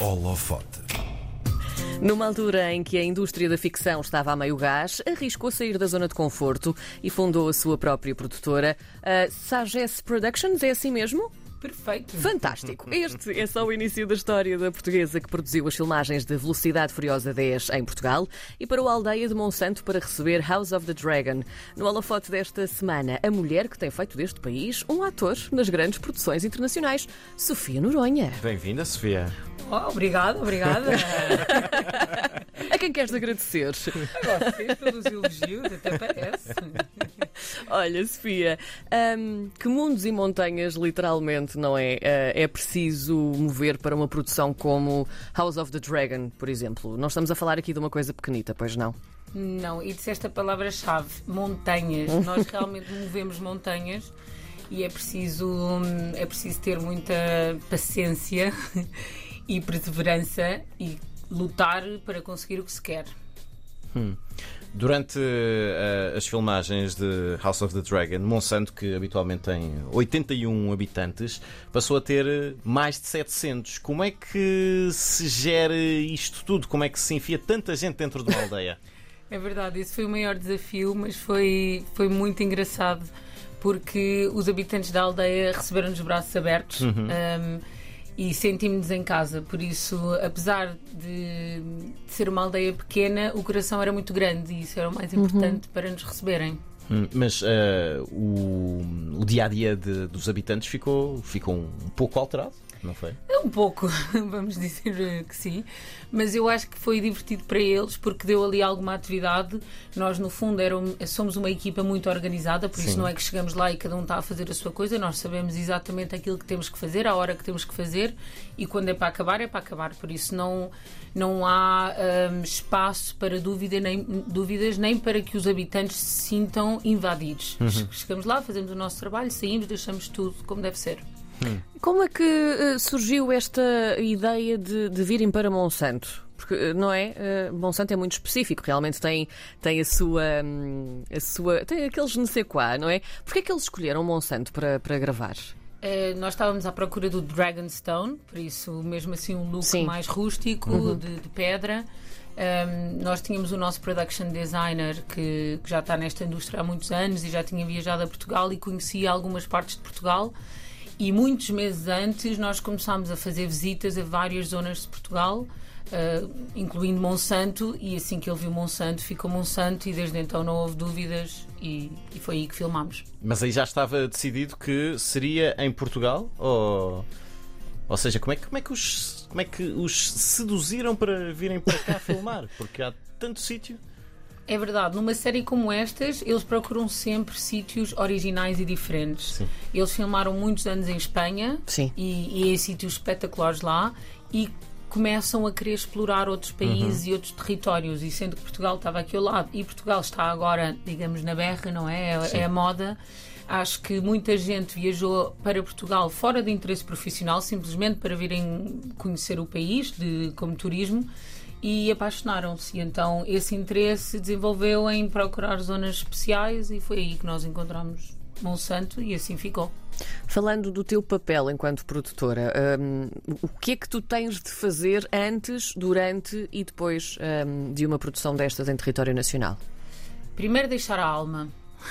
Holofote. Numa altura em que a indústria da ficção estava a meio gás, arriscou sair da zona de conforto e fundou a sua própria produtora, a Sagesse Productions. É assim mesmo? Perfeito. Fantástico! Este é só o início da história da portuguesa que produziu as filmagens de Velocidade Furiosa 10 em Portugal e parou a aldeia de Monsanto para receber House of the Dragon. No holofote desta semana, a mulher que tem feito deste país um ator nas grandes produções internacionais, Sofia Noronha. Bem-vinda, Sofia. Oh, obrigada, obrigada. A quem queres agradecer? A vocês pelos elogios, até parece. Olha, Sofia, hum, que mundos e montanhas, literalmente, não é? Uh, é preciso mover para uma produção como House of the Dragon, por exemplo. Não estamos a falar aqui de uma coisa pequenita, pois não? Não, e disseste a palavra-chave: montanhas. Nós realmente movemos montanhas e é preciso, hum, é preciso ter muita paciência e perseverança e lutar para conseguir o que se quer. Hum. Durante uh, as filmagens de House of the Dragon, Monsanto, que habitualmente tem 81 habitantes, passou a ter mais de 700. Como é que se gera isto tudo? Como é que se enfia tanta gente dentro de uma aldeia? É verdade, esse foi o maior desafio, mas foi, foi muito engraçado porque os habitantes da aldeia receberam-nos braços abertos. Uhum. Um, e sentimos-nos em casa. Por isso, apesar de, de, ser uma aldeia pequena, o coração era muito grande e isso era o mais importante uhum. para nos receberem. Hum, mas uh, o, o dia a dia de, dos habitantes ficou, ficou um pouco alterado? Não foi? É um pouco, vamos dizer que sim. Mas eu acho que foi divertido para eles porque deu ali alguma atividade. Nós, no fundo, eram, somos uma equipa muito organizada, por sim. isso não é que chegamos lá e cada um está a fazer a sua coisa. Nós sabemos exatamente aquilo que temos que fazer, a hora que temos que fazer e quando é para acabar, é para acabar. Por isso não, não há um, espaço para dúvida, nem, dúvidas, nem para que os habitantes se sintam invadidos. Uhum. Chegamos lá, fazemos o nosso trabalho, saímos, deixamos tudo como deve ser. Hum. Como é que uh, surgiu esta ideia de, de virem para Monsanto? Porque, uh, não é? Uh, Monsanto é muito específico, realmente tem, tem a sua. Um, a sua tem aqueles não sei quá, não é? Porquê é que eles escolheram Monsanto para, para gravar? nós estávamos à procura do Dragonstone, por isso, mesmo assim, um look Sim. mais rústico, uhum. de, de, pedra. Um, nós tínhamos o nosso production designer que, que já está nesta indústria há muitos anos e já tinha viajado a Portugal e conhecia algumas partes de Portugal. E muitos meses antes nós começámos a fazer visitas a várias zonas de Portugal, uh, incluindo Monsanto, e assim que ele viu Monsanto, ficou Monsanto, e desde então não houve dúvidas, e, e foi aí que filmámos. Mas aí já estava decidido que seria em Portugal? Ou, ou seja, como é, como, é que os, como é que os seduziram para virem para cá filmar? Porque há tanto sítio. É verdade, numa série como estas, eles procuram sempre sítios originais e diferentes. Sim. Eles filmaram muitos anos em Espanha Sim. E, e em sítios espetaculares lá e começam a querer explorar outros países uhum. e outros territórios. E sendo que Portugal estava aqui ao lado e Portugal está agora, digamos, na berra, não é? É, é a moda. Acho que muita gente viajou para Portugal fora de interesse profissional, simplesmente para virem conhecer o país de, como turismo e apaixonaram-se. Então esse interesse desenvolveu em procurar zonas especiais e foi aí que nós encontramos Monsanto e assim ficou. Falando do teu papel enquanto produtora, um, o que é que tu tens de fazer antes, durante e depois um, de uma produção destas em território nacional? Primeiro deixar a alma.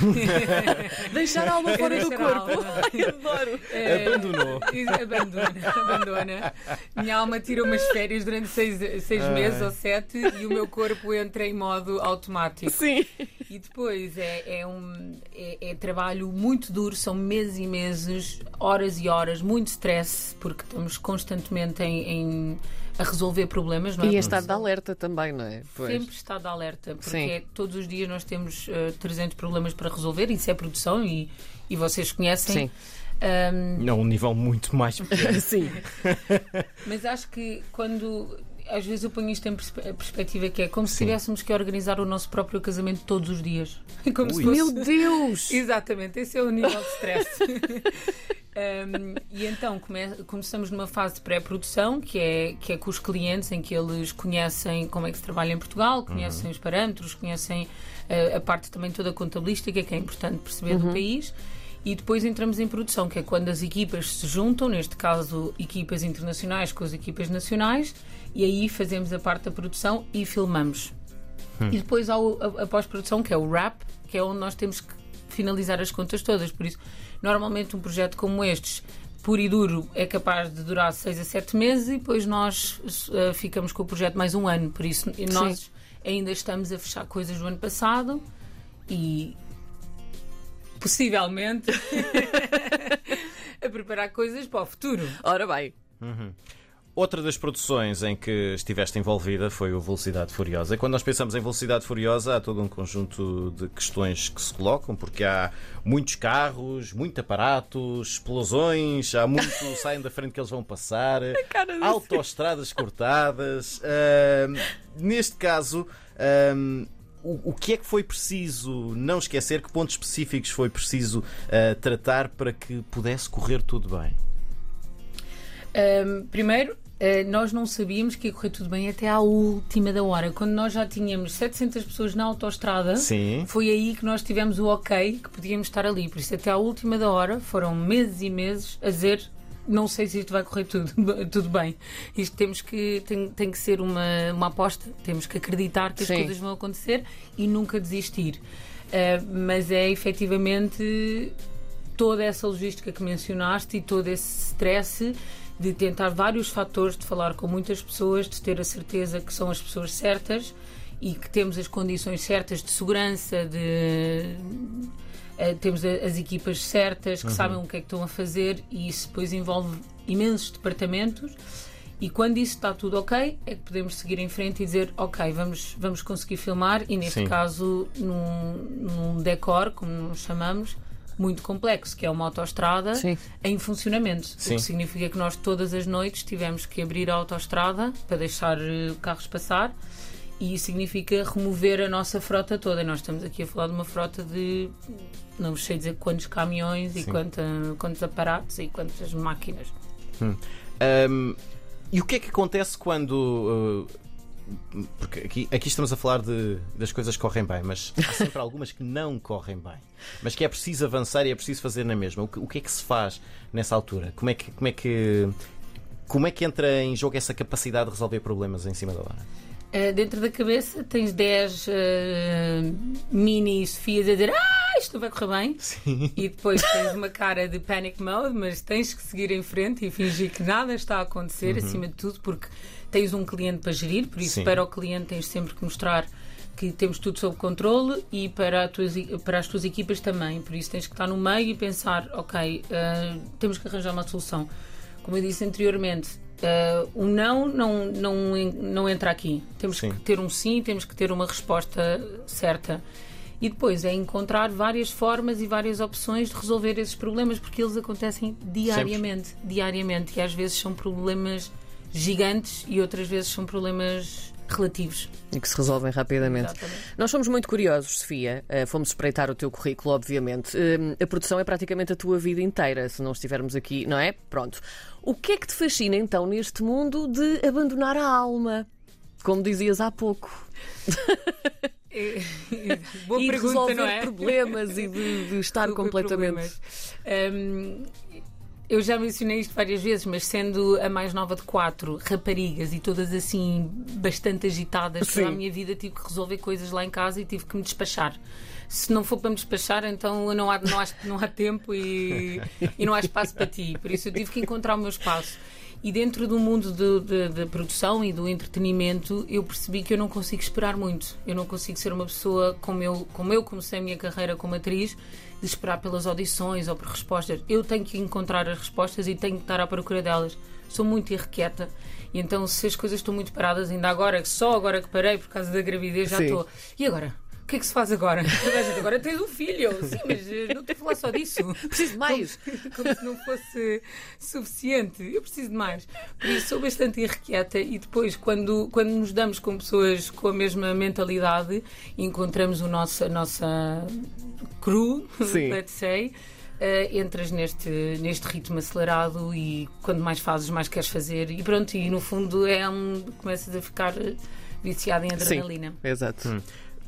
Deixar a alma fora do corpo. Ai, adoro. É, Abandonou. Abandona, abandona. Minha alma tira umas férias durante seis, seis meses ou sete e o meu corpo entra em modo automático. Sim. E depois é, é um é, é, trabalho muito duro, são meses e meses, horas e horas, muito stress, porque estamos constantemente em, em a resolver problemas. Não é? E em estado de alerta também, não é? Pois. Sempre estado de alerta, porque é, todos os dias nós temos uh, 300 problemas para resolver, isso é produção e, e vocês conhecem. Sim. Um... Não, um nível muito mais pequeno. Sim. Mas acho que quando às vezes eu ponho isto em perspectiva que é como Sim. se tivéssemos que organizar o nosso próprio casamento todos os dias. Como fosse... Meu Deus! Exatamente, esse é o nível de stress. um, e então come começamos numa fase de pré-produção, que é, que é com os clientes, em que eles conhecem como é que se trabalha em Portugal, conhecem uhum. os parâmetros, conhecem uh, a parte também toda contabilística, que é importante perceber uhum. do país e depois entramos em produção, que é quando as equipas se juntam, neste caso equipas internacionais com as equipas nacionais, e aí fazemos a parte da produção e filmamos. Hum. E depois há a, a pós-produção, que é o wrap, que é onde nós temos que finalizar as contas todas. Por isso, normalmente um projeto como estes puro e duro é capaz de durar 6 a 7 meses e depois nós uh, ficamos com o projeto mais um ano. Por isso, nós Sim. ainda estamos a fechar coisas do ano passado e possivelmente a preparar coisas para o futuro. Ora bem. Uhum. Outra das produções em que estiveste envolvida foi o Velocidade Furiosa. E quando nós pensamos em Velocidade Furiosa, há todo um conjunto de questões que se colocam, porque há muitos carros, muito aparato, explosões, há muito saem da frente que eles vão passar, autoestradas cortadas. Uh, neste caso. Uh, o, que é que foi preciso não esquecer? Que pontos específicos foi preciso uh, tratar para que pudesse correr tudo bem? Um, primeiro, Uh, nós não sabíamos que ia correr tudo bem até à última da hora. Quando nós já tínhamos 700 pessoas na autoestrada, Sim. foi aí que nós tivemos o ok que podíamos estar ali. Por isso, até à última da hora, foram meses e meses a dizer não sei se isto vai correr tudo, tudo bem. Isto temos que tem, tem que ser uma, uma aposta, temos que acreditar que as Sim. coisas vão acontecer e nunca desistir. Uh, mas é efetivamente toda essa logística que mencionaste e todo esse stress de tentar vários fatores, de falar com muitas pessoas, de ter a certeza que são as pessoas certas e que temos as condições certas de segurança, de Uh, temos as equipas certas que uhum. sabem o que é que estão a fazer e isso depois envolve imensos departamentos. E quando isso está tudo ok, é que podemos seguir em frente e dizer: Ok, vamos, vamos conseguir filmar. E neste Sim. caso, num, num decor, como nos chamamos, muito complexo, que é uma autoestrada em funcionamento. Sim. O que significa que nós todas as noites tivemos que abrir a autoestrada para deixar uh, carros passar e isso significa remover a nossa frota toda. Nós estamos aqui a falar de uma frota de não sei dizer quantos caminhões Sim. e quanta, quantos aparatos e quantas máquinas. Hum. Um, e o que é que acontece quando. Uh, porque aqui, aqui estamos a falar de, das coisas que correm bem, mas há sempre algumas que não correm bem. Mas que é preciso avançar e é preciso fazer na mesma. O que, o que é que se faz nessa altura? Como é que, como é que, como é que entra em jogo essa capacidade de resolver problemas em cima da hora? Uh, dentro da cabeça tens 10 uh, mini Sofias a dizer ah, isto vai correr bem. Sim. E depois tens uma cara de panic mode, mas tens que seguir em frente e fingir que nada está a acontecer, uhum. acima de tudo, porque tens um cliente para gerir, por isso, Sim. para o cliente, tens sempre que mostrar que temos tudo sob controle e para, tuas, para as tuas equipas também. Por isso, tens que estar no meio e pensar: ok, uh, temos que arranjar uma solução. Como eu disse anteriormente, uh, o não, não não não entra aqui. Temos sim. que ter um sim, temos que ter uma resposta certa. E depois é encontrar várias formas e várias opções de resolver esses problemas, porque eles acontecem diariamente. Sempre. Diariamente. E às vezes são problemas gigantes e outras vezes são problemas relativos. E que se resolvem rapidamente. Exatamente. Nós somos muito curiosos, Sofia. Uh, fomos espreitar o teu currículo, obviamente. Uh, a produção é praticamente a tua vida inteira, se não estivermos aqui, não é? Pronto. O que é que te fascina então neste mundo de abandonar a alma? Como dizias há pouco. Boa e pergunta, resolver não é? problemas e de, de estar completamente. Eu já mencionei isto várias vezes, mas sendo a mais nova de quatro raparigas e todas assim bastante agitadas Sim. toda a minha vida, tive que resolver coisas lá em casa e tive que me despachar. Se não for para me despachar, então não há, não há, não há tempo e, e não há espaço para ti. Por isso eu tive que encontrar o meu espaço. E dentro do mundo da produção e do entretenimento, eu percebi que eu não consigo esperar muito. Eu não consigo ser uma pessoa como eu, como eu comecei a minha carreira como atriz, de esperar pelas audições ou por respostas. Eu tenho que encontrar as respostas e tenho que estar à procura delas. Sou muito irrequieta. E então, se as coisas estão muito paradas, ainda agora, só agora que parei por causa da gravidez, já estou. E agora? O que é que se faz agora? agora tens um filho. Sim, mas eh, não estou a falar só disso. Preciso de mais. Como, como, se não fosse suficiente. Eu preciso de mais. Por isso sou bastante irrequieta e depois, quando, quando nos damos com pessoas com a mesma mentalidade, encontramos o nosso, a nossa crew, Sim. let's say. Uh, entras neste, neste ritmo acelerado e quando mais fazes, mais queres fazer, e pronto, e no fundo é um. começas a ficar viciado em adrenalina. Sim, exato. Hum.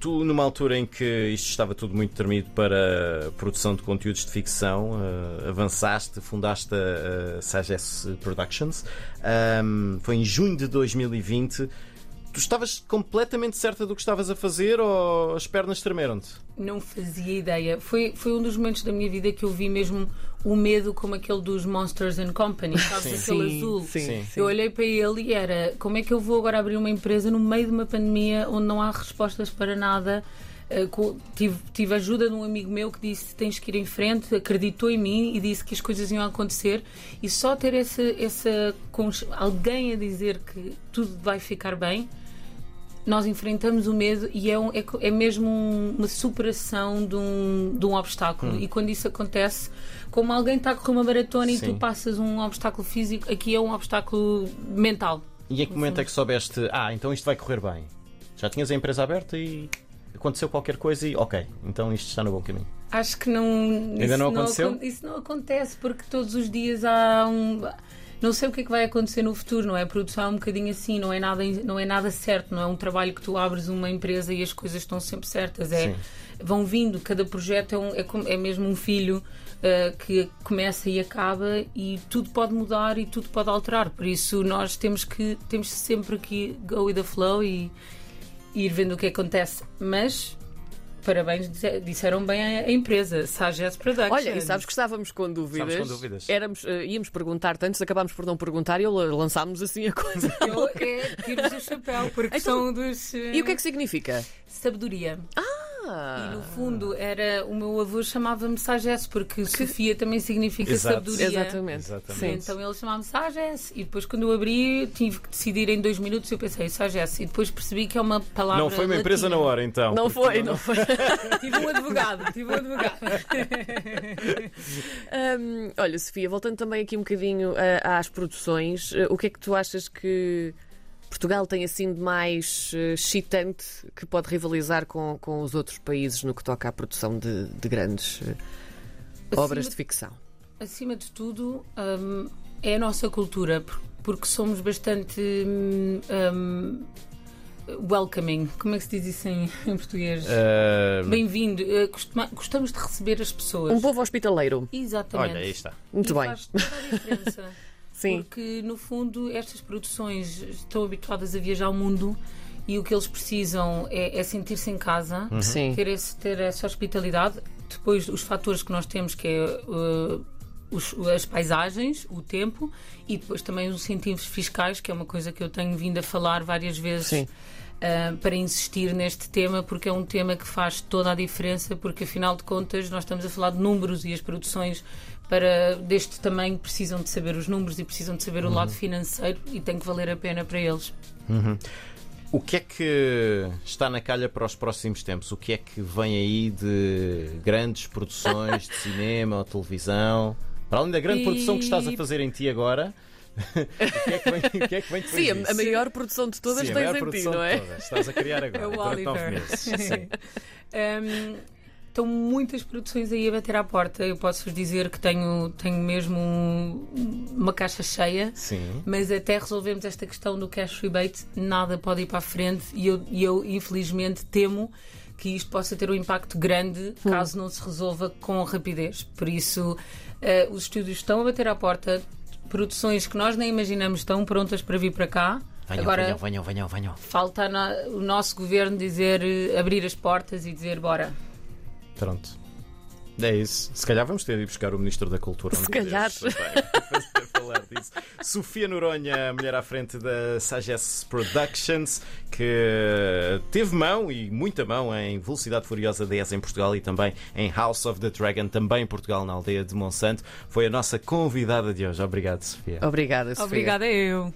Tu, numa altura em que isto estava tudo muito tremido para produção de conteúdos de ficção, uh, avançaste, fundaste a, Sagesse Productions. Um, foi em junho de 2020. Tu estavas completamente certa do que estavas a fazer ou as pernas tremeram-te? Não fazia ideia. Foi, foi um dos momentos da minha vida que eu vi mesmo o medo como aquele dos Monsters and Company, sabes? Sim. Aquele sim, azul. Sim, sim. Eu olhei para ele e era como é que eu vou agora abrir uma empresa no meio de uma pandemia onde não há respostas para nada? Uh, tive, tive ajuda de um amigo meu que disse tens que ir em frente, acreditou em mim e disse que as coisas iam acontecer e só ter essa, essa alguém a dizer que tudo vai ficar bem nós enfrentamos o medo e é, um, é, é mesmo um, uma superação de um, de um obstáculo. Hum. E quando isso acontece, como alguém está a correr uma maratona Sim. e tu passas um obstáculo físico, aqui é um obstáculo mental. E em que momento é que soubeste, ah, então isto vai correr bem? Já tinhas a empresa aberta e aconteceu qualquer coisa e ok, então isto está no bom caminho. Acho que não. Ainda não aconteceu? Não, isso não acontece porque todos os dias há um não sei o que é que vai acontecer no futuro, não é? A produção é um bocadinho assim, não é nada, não é nada certo, não é um trabalho que tu abres uma empresa e as coisas estão sempre certas. É, vão vindo, cada projeto é, um, é, é mesmo um filho uh, que começa e acaba e tudo pode mudar e tudo pode alterar. Por isso nós temos que temos sempre que go with the flow e, e ir vendo o que acontece. Mas parabéns, disseram bem a, empresa, Sages Productions. Olha, e sabes que estávamos com dúvidas. com dúvidas. Éramos, uh, íamos perguntar tantos, acabámos por não perguntar e lançámos assim a coisa. Eu é, tiro o chapéu, porque então, são dos. Uh, e o que é que significa? Sabedoria. Ah! E no fundo era o meu avô chamava-me Sagesse, porque que... Sofia também significa Exato. sabedoria. Exatamente. Exatamente. Então ele chamava-me Sagesse. E depois quando eu abri tive que decidir em dois minutos eu pensei Sagesse. E depois percebi que é uma palavra. Não foi uma empresa na hora então. Não foi, não, não foi. tive um advogado, tive um advogado. um, olha, Sofia, voltando também aqui um bocadinho uh, às produções, uh, o que é que tu achas que Portugal tem assim de mais uh, excitante que pode rivalizar com, com os outros países no que toca à produção de, de grandes uh, obras de ficção? Acima de tudo, um, é a nossa cultura, porque somos bastante um, welcoming. Como é que se diz isso em, em português? Uh... Bem-vindo. Uh, gostamos de receber as pessoas. Um povo hospitaleiro. Exatamente. Olha, aí está. Muito e bem. Faz toda a diferença. Sim. Porque, no fundo, estas produções estão habituadas a viajar ao mundo e o que eles precisam é, é sentir-se em casa, uhum. ter, esse, ter essa hospitalidade. Depois, os fatores que nós temos, que é. Uh, os, as paisagens, o tempo e depois também os incentivos fiscais, que é uma coisa que eu tenho vindo a falar várias vezes uh, para insistir neste tema, porque é um tema que faz toda a diferença, porque afinal de contas nós estamos a falar de números e as produções para deste tamanho precisam de saber os números e precisam de saber o lado uhum. financeiro e tem que valer a pena para eles. Uhum. O que é que está na calha para os próximos tempos? O que é que vem aí de grandes produções de cinema ou televisão? Para além da grande e... produção que estás a fazer em ti agora, o, que é que vem, o que é que vem Sim, a, a maior produção de todas Sim, tens em ti, não é? Estás a criar agora, é o durante nove meses. Sim. um, estão muitas produções aí a bater à porta. Eu posso vos dizer que tenho, tenho mesmo um, uma caixa cheia, Sim. mas até resolvermos esta questão do cash rebate, nada pode ir para a frente e eu, e eu infelizmente temo que isto possa ter um impacto grande hum. caso não se resolva com rapidez. Por isso, uh, os estúdios estão a bater à porta, produções que nós nem imaginamos estão prontas para vir para cá. Venham, Agora, venham, venham, venham, venham. Falta no, o nosso governo dizer, eh, abrir as portas e dizer bora. Pronto. É isso. Se calhar vamos ter de ir buscar o Ministro da Cultura. Se calhar. falar disso. Sofia Noronha, mulher à frente da Sagesse Productions, que teve mão e muita mão em Velocidade Furiosa 10 em Portugal e também em House of the Dragon, também em Portugal, na aldeia de Monsanto. Foi a nossa convidada de hoje. Obrigado, Sofia. Obrigada, Sofia. Obrigada eu.